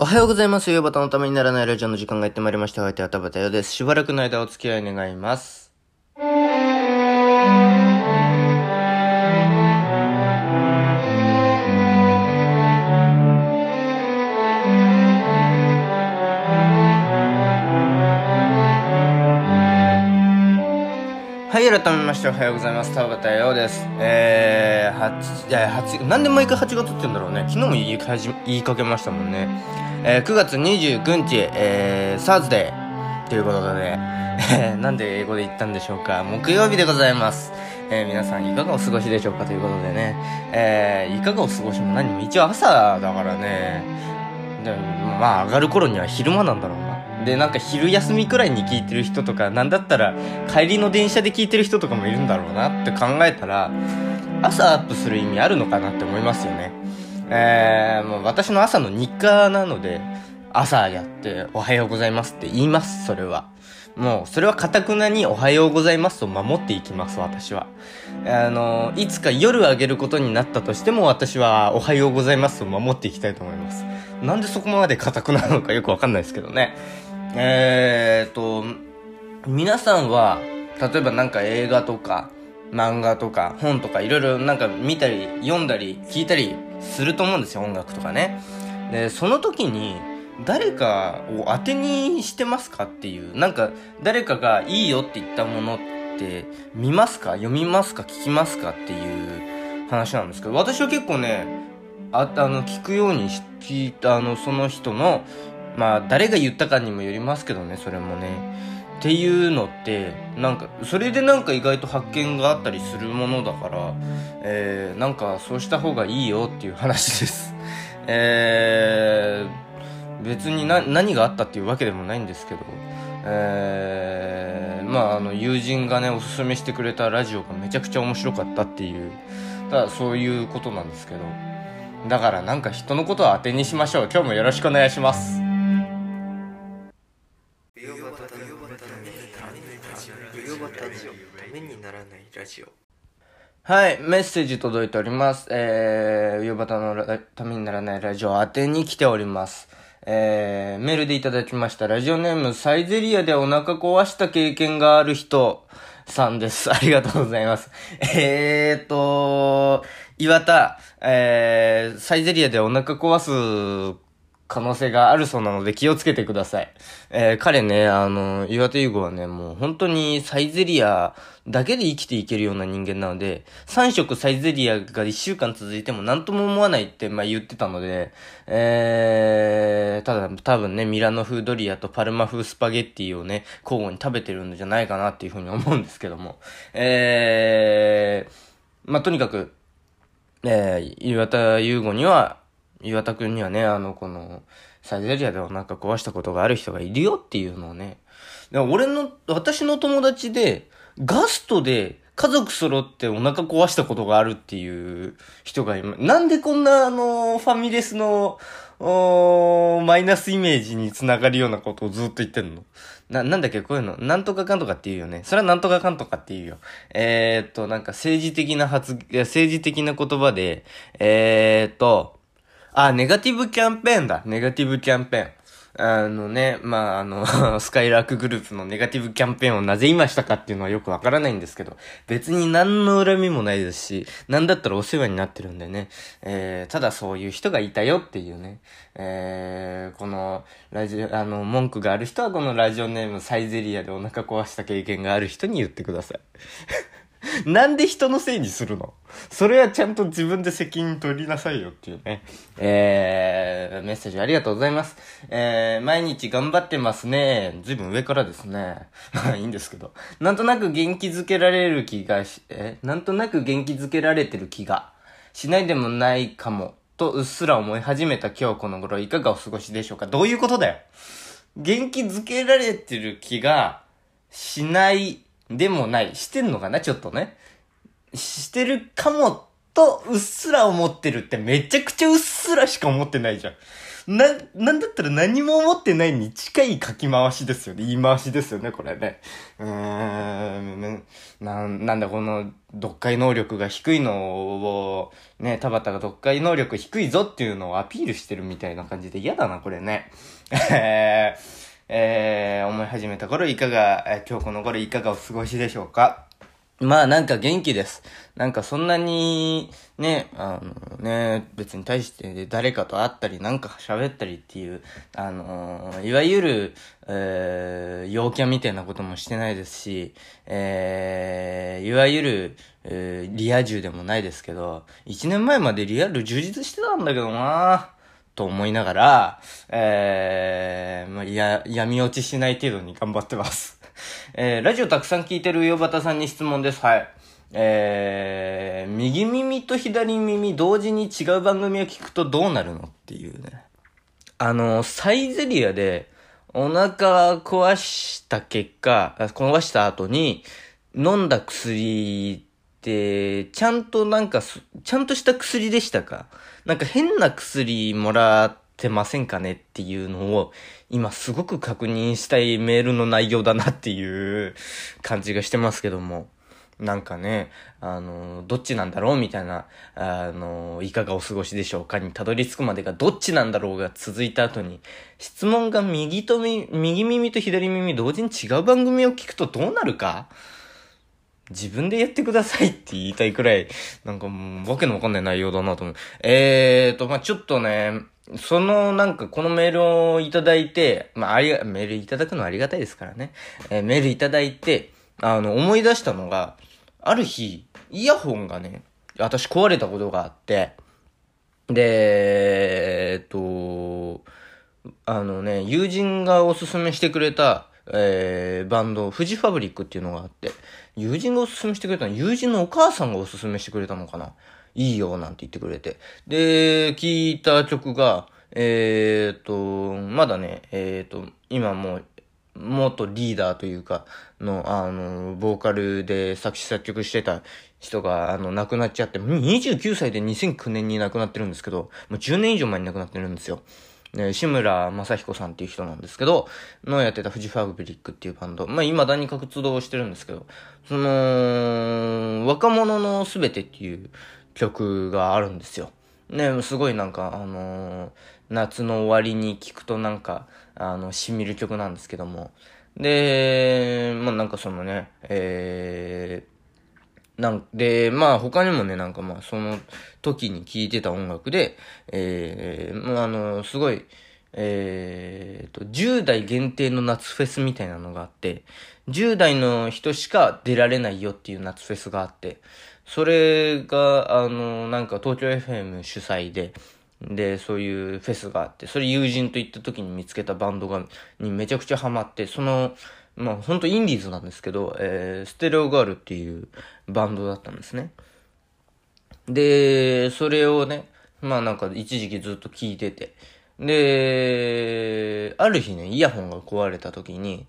おはようございます。ヨバタのためにならないラジオの時間がやってまいりました。お相手は田畑よです。しばらくの間お付き合い願います。はい、改めましておはようございます。田畑よです。えー、8、いや、8、なんで毎回8月って言うんだろうね。昨日も言いか言いかけましたもんね。えー、9月29日、えー、サーズデーということで、えー、なんで英語で言ったんでしょうか。木曜日でございます。えー、皆さんいかがお過ごしでしょうかということでね。えー、いかがお過ごしも何も一応朝だからね。でまあ上がる頃には昼間なんだろうな。で、なんか昼休みくらいに聞いてる人とか、なんだったら帰りの電車で聞いてる人とかもいるんだろうなって考えたら、朝アップする意味あるのかなって思いますよね。えー、もう私の朝の日課なので、朝やっておはようございますって言います、それは。もう、それはかたくなにおはようございますと守っていきます、私は。あの、いつか夜あげることになったとしても私はおはようございますと守っていきたいと思います。なんでそこまでかたくなのかよくわかんないですけどね。えーっと、皆さんは、例えばなんか映画とか、漫画とか、本とか、いろいろなんか見たり、読んだり、聞いたりすると思うんですよ、音楽とかね。で、その時に、誰かを当てにしてますかっていう、なんか、誰かがいいよって言ったものって、見ますか？読みますか？聞きますかっていう話なんですけど、私は結構ね、あ、あの、聞くように聞いた、あの、その人の、まあ、誰が言ったかにもよりますけどね、それもね。っていうのって、なんか、それでなんか意外と発見があったりするものだから、えー、なんかそうした方がいいよっていう話です。えー、別に何があったっていうわけでもないんですけど、えー、まあ、あの、友人がね、おすすめしてくれたラジオがめちゃくちゃ面白かったっていう、ただそういうことなんですけど、だからなんか人のことは当てにしましょう。今日もよろしくお願いします。ジオはい、メッセージ届いております。えー、夕方のためにならないラジオ宛てに来ております。えー、メールでいただきました。ラジオネーム、サイゼリアでお腹壊した経験がある人さんです。ありがとうございます。えーと、岩田、えー、サイゼリアでお腹壊す可能性があるそうなので気をつけてください。えー彼ね、あの、岩手優吾はね、もう本当にサイゼリアだけで生きていけるような人間なので、3食サイゼリアが1週間続いても何とも思わないって、まあ言ってたので、えー、ただ多分ね、ミラノ風ドリアとパルマ風スパゲッティをね、交互に食べてるんじゃないかなっていうふうに思うんですけども、えー、まあとにかく、えー、岩田優吾には、岩田くんにはね、あの、この、サイゼリアでお腹壊したことがある人がいるよっていうのをね。で俺の、私の友達で、ガストで家族揃ってお腹壊したことがあるっていう人がいま、なんでこんなあの、ファミレスの、おーマイナスイメージにつながるようなことをずっと言ってんの？な、なんだっけ？こういうの、なんとかかんとかって言うよね。それはなんとかかんとかって言うよ。えー、っと、なんか政治的な発、いや政治的な言葉で、えー、っと、あ、ネガティブキャンペーンだ。ネガティブキャンペーン。あのね、まあ、あの、スカイラークグループのネガティブキャンペーンをなぜ今したかっていうのはよくわからないんですけど、別に何の恨みもないですし、なんだったらお世話になってるんでね、えー、ただそういう人がいたよっていうね、えー、この、ラジオ、あの、文句がある人はこのラジオネームサイゼリアでお腹壊した経験がある人に言ってください。なんで人のせいにするの？それはちゃんと自分で責任取りなさいよっていうね。えー、メッセージありがとうございます。えー、毎日頑張ってますね。ずいぶん上からですね。ま あいいんですけど。なんとなく元気づけられる気がし、え？なんとなく元気づけられてる気がしないでもないかも。とうっすら思い始めた今日この頃いかがお過ごしでしょうか？どういうことだよ元気づけられてる気がしないでもない。してんのかな？ちょっとね。してるかもと、うっすら思ってるってめちゃくちゃうっすらしか思ってないじゃん。な、なんだったら何も思ってないに近い書き回しですよね。言い回しですよね、これね。うーん、な、なんだこの、読解能力が低いのを、ね、田畑が読解能力低いぞっていうのをアピールしてるみたいな感じで嫌だな、これね。えー、えー、思い始めた頃いかが、えー、今日この頃いかがお過ごしでしょうか？まあなんか元気です。なんかそんなに、ね、あのね、別に対して誰かと会ったりなんか喋ったりっていう、あのいわゆる、えー、陽キャみたいなこともしてないですし、えー、いわゆる、えー、リア充でもないですけど、一年前までリアル充実してたんだけどなぁと思いながら、えー、まあ、や、闇落ちしない程度に頑張ってます。えー、ラジオたくさん聞いてるよばたさんに質問です。はい。えー、右耳と左耳同時に違う番組を聞くとどうなるのっていうね。あの、サイゼリアでお腹壊した結果、壊した後に飲んだ薬、ちゃんとなんか、ちゃんとした薬でしたか？なんか変な薬もらってませんかねっていうのを今すごく確認したいメールの内容だなっていう感じがしてますけども。なんかね、あの、どっちなんだろうみたいな、あの、いかがお過ごしでしょうかにたどり着くまでがどっちなんだろうが続いた後に、質問が右と、右耳と左耳同時に違う番組を聞くとどうなるか？自分でやってくださいって言いたいくらい、なんかもう、わけのわかんない内容だなと思う。えーと、まあ、ちょっとね、そのなんかこのメールをいただいて、まあ、ありが、メールいただくのはありがたいですからね。えー、メールいただいて、あの、思い出したのが、ある日、イヤホンがね、私壊れたことがあって、で、えっと、あのね、友人がおすすめしてくれた、えー、バンド、フジファブリックっていうのがあって、友人がおすすめしてくれたの、友人のお母さんがおすすめしてくれたのかな？いいよ、なんて言ってくれて。で、聴いた曲が、えーと、まだね、えーと、今もう、元リーダーというか、の、あの、ボーカルで作詞作曲してた人が、あの、亡くなっちゃって、29歳で2009年に亡くなってるんですけど、もう10年以上前に亡くなってるんですよ。ね、志村正彦さんっていう人なんですけど、のやってたフジファブリックっていうバンド。まあ、未だに活動してるんですけど、その、若者のすべてっていう曲があるんですよ。ね、すごいなんか、あのー、夏の終わりに聴くとなんか、あの、染みる曲なんですけども。で、まあなんかそのね、えー、なんで、まあ他にもね、なんかまあその時に聴いてた音楽で、えー、もうあの、すごい、えーと、10代限定の夏フェスみたいなのがあって、10代の人しか出られないよっていう夏フェスがあって、それが、あの、なんか東京 FM 主催で、で、そういうフェスがあって、それ友人と行った時に見つけたバンドが、にめちゃくちゃハマって、その、まあほんとインディーズなんですけど、えー、ステレオガールっていうバンドだったんですね。で、それをね、まあなんか一時期ずっと聞いてて、で、ある日ね、イヤホンが壊れた時に、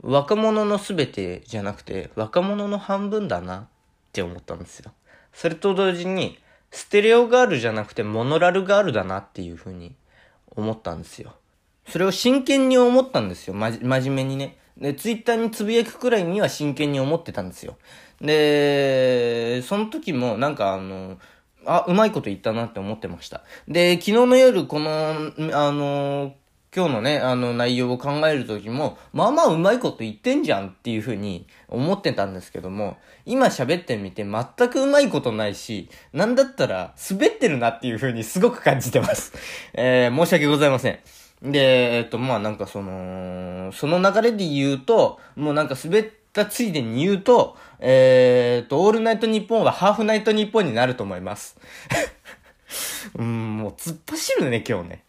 若者のすべてじゃなくて、若者の半分だなって思ったんですよ。それと同時に、ステレオガールじゃなくてモノラルガールだなっていうふうに思ったんですよ。それを真剣に思ったんですよ。まじ、真面目にね。で、ツイッターにつぶやくくらいには真剣に思ってたんですよ。で、その時もなんかあの、あ、うまいこと言ったなって思ってました。で、昨日の夜、この、あの、今日のね、あの内容を考えるときも、まあまあうまいこと言ってんじゃんっていうふうに思ってたんですけども、今喋ってみて全くうまいことないし、なんだったら滑ってるなっていうふうにすごく感じてます。えー、申し訳ございません。で、えっと、まあなんかその、その流れで言うと、もうなんか滑ったついでに言うと、えー、っと、オールナイトニッポンはハーフナイトニッポンになると思います。うん、もう突っ走るね、今日ね。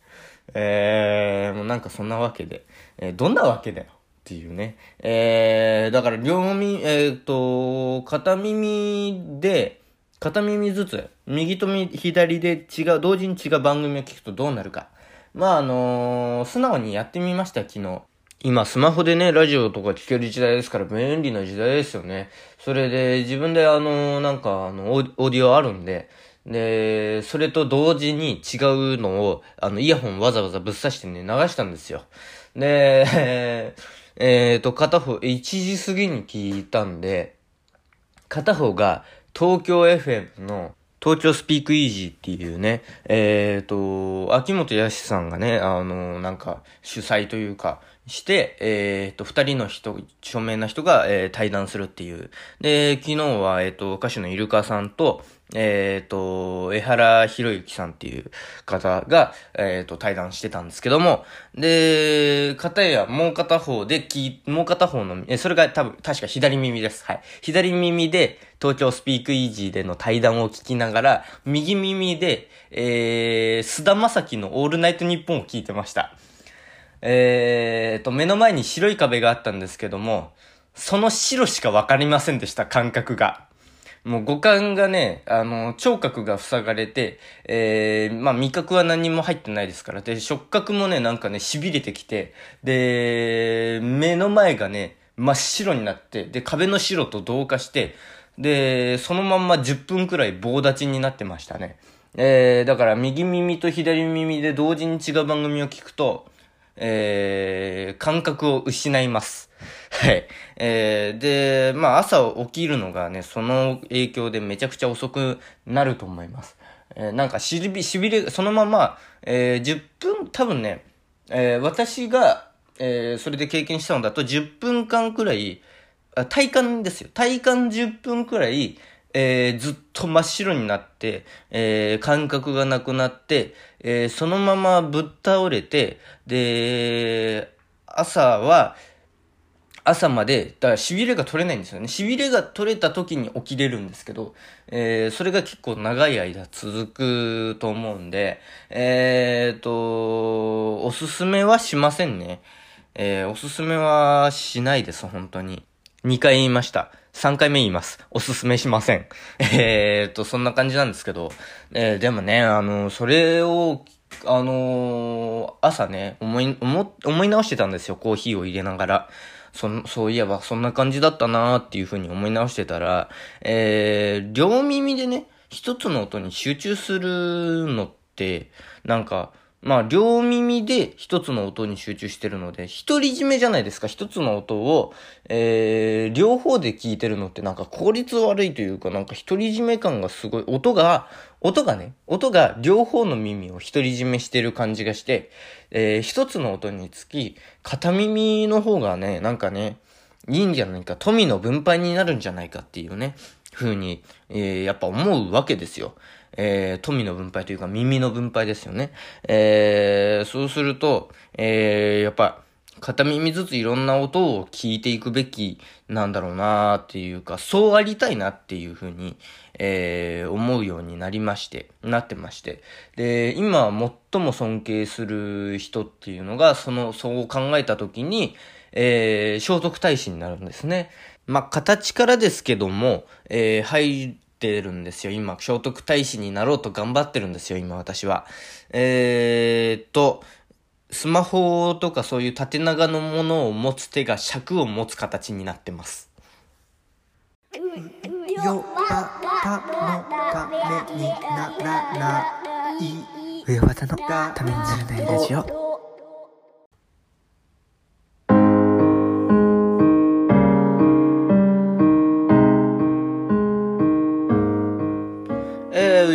えー、もうなんかそんなわけで、えー、どんなわけだよっていうね。えー、だから両耳、えっ、と、片耳で、片耳ずつ、右と左で違う、同時に違う番組を聞くとどうなるか。まあ、あのー、素直にやってみました、昨日。今、スマホでね、ラジオとか聞ける時代ですから、便利な時代ですよね。それで、自分であのー、なんか、あの、オーディオあるんで、で、それと同時に違うのを、あの、イヤホンわざわざぶっ刺してね、流したんですよ。で、えっ、ー、と、片方、1時過ぎに聞いたんで、片方が東京 FM の東京スピークイージーっていうね、えっ、ー、と、秋元康さんがね、あの、なんか、主催というか、して、えっ、ー、と、二人の人、著名な人が、えー、対談するっていう。で、昨日は、えっ、ー、と、歌手のイルカさんと、えっ、と、江原博之さんっていう方が、えっ、と、対談してたんですけども、で、片やもう片方でき、もう片方の、え、それが多分、確か左耳です。はい。左耳で、東京スピークイージーでの対談を聞きながら、右耳で、えー、菅田正樹のオールナイトニッポンを聞いてました。えーと、目の前に白い壁があったんですけども、その白しかわかりませんでした、感覚が。もう五感がね、あの、聴覚が塞がれて、えー、まあ味覚は何も入ってないですから。で、触覚もね、なんかね、痺れてきて、で、目の前がね、真っ白になって、で、壁の白と同化して、で、そのまんま10分くらい棒立ちになってましたね。えー、だから右耳と左耳で同時に違う番組を聞くと、えー、感覚を失います。はい。えー、で、まあ朝起きるのがね、その影響でめちゃくちゃ遅くなると思います。えー、なんかしび、しびれ、そのまま、えー、10分、多分ね、えー、私が、えー、それで経験したのだと10分間くらい、体感ですよ。体感10分くらい、えー、ずっと真っ白になって、えー、感覚がなくなって、えー、そのままぶっ倒れて、で、朝は、朝まで、だから痺れが取れないんですよね。痺れが取れた時に起きれるんですけど、えー、それが結構長い間続くと思うんで、えーと、おすすめはしませんね。えー、おすすめはしないです、本当に。2回言いました。3回目言います。おすすめしません。えーと、そんな感じなんですけど、えー、でもね、あの、それを、あのー、朝ね、思い、思、思い直してたんですよ、コーヒーを入れながら。そ、そういえば、そんな感じだったなーっていう風に思い直してたら、えー、両耳でね、一つの音に集中するのって、なんか、まあ、両耳で一つの音に集中してるので、独り占めじゃないですか。一つの音を、えー、両方で聞いてるのってなんか効率悪いというか、なんか独り占め感がすごい、音が、音がね、音が両方の耳を独り占めしてる感じがして、えー、一つの音につき、片耳の方がね、なんかね、いいんじゃないか、富の分配になるんじゃないかっていうね、風に、えー、やっぱ思うわけですよ。えー、富の分配というか耳の分配ですよね。えー、そうすると、えー、やっぱ、片耳ずついろんな音を聞いていくべきなんだろうなーっていうか、そうありたいなっていうふうに、えー、思うようになりまして、なってまして。で、今最も尊敬する人っていうのが、その、そう考えたときに、えー、聖徳太子になるんですね。まあ、形からですけども、えー、ってるんですよ。今、聖徳太子になろうと頑張ってるんですよ、今私は。えー、っと、スマホとかそういう縦長のものを持つ手が尺を持つ形になってます。よばたのためにならない。上ばたのためにならないラジオ。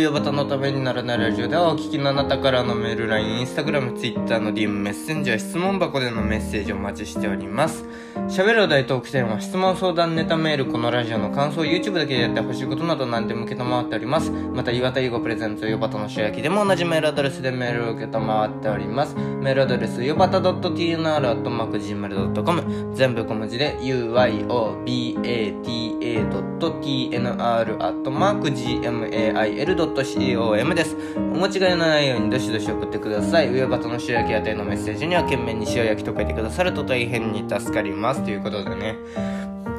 方のためにならないラジオではお聞きのあなたからのメール、LINE、Instagram、Twitter の DM、メッセンジャー、質問箱でのメッセージをお待ちしております。喋るお題トークテーマ、質問相談ネタメール、このラジオの感想、YouTube だけでやってほしいことなど何でも受けたまわっております。また、岩田優子プレゼント、ヨバタの塩焼きでも同じメールアドレスでメールを受けたまわっております。メールアドレス、ヨバタ .tnr.gmail.com 全部小文字で、uyobata.tnr.gmail.com .com です。お間違いのないようにどしどし送ってください。上端の塩焼き宛てのメッセージには懸命に塩焼きと書いてくださると大変に助かります。ということでね。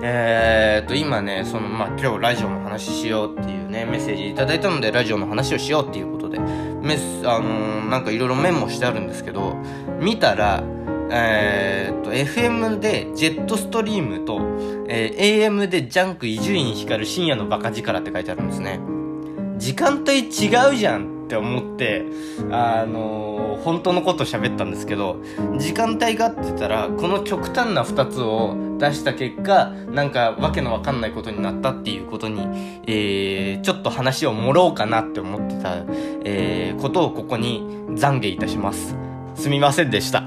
え、っと、今ね、その、まあ、今日ラジオの話しようっていうね、メッセージ頂いたので、ラジオの話をしようっていうことで、メス、あの、なんかいろいろメモしてあるんですけど、見たら、え、っと、FM でジェットストリームと、え、AM でジャンク伊集院光る深夜のバカ力って書いてあるんですね。時間帯違うじゃんって思って、あのー、本当のこと喋ったんですけど、時間帯がってたら、この極端な2つを出した結果、なんかわけのわかんないことになったっていうことに、えー、ちょっと話を盛ろうかなって思ってた、えー、ことをここに懺悔いたします。すみませんでした。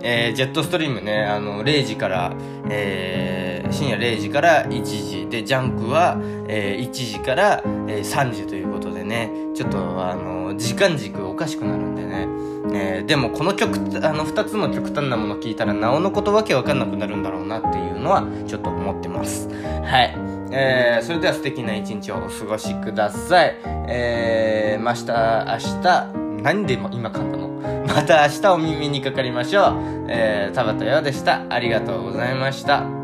えー、ジェットストリームね、あの、0時から、えー、深夜0時から1時で、ジャンクは、えー、1時から、えー、3時ということでね、ちょっと、あの、時間軸おかしくなるんでね、えー、でもこの曲、あの、2つの極端なもの聞いたら、なおのことわけわかんなくなるんだろうなっていうのは、ちょっと思ってます。はい。えー、それでは素敵な一日をお過ごしください。えー、また明日、何で今噛んだの？また明日お耳にかかりましょう。えー、田畑洋でした。ありがとうございました。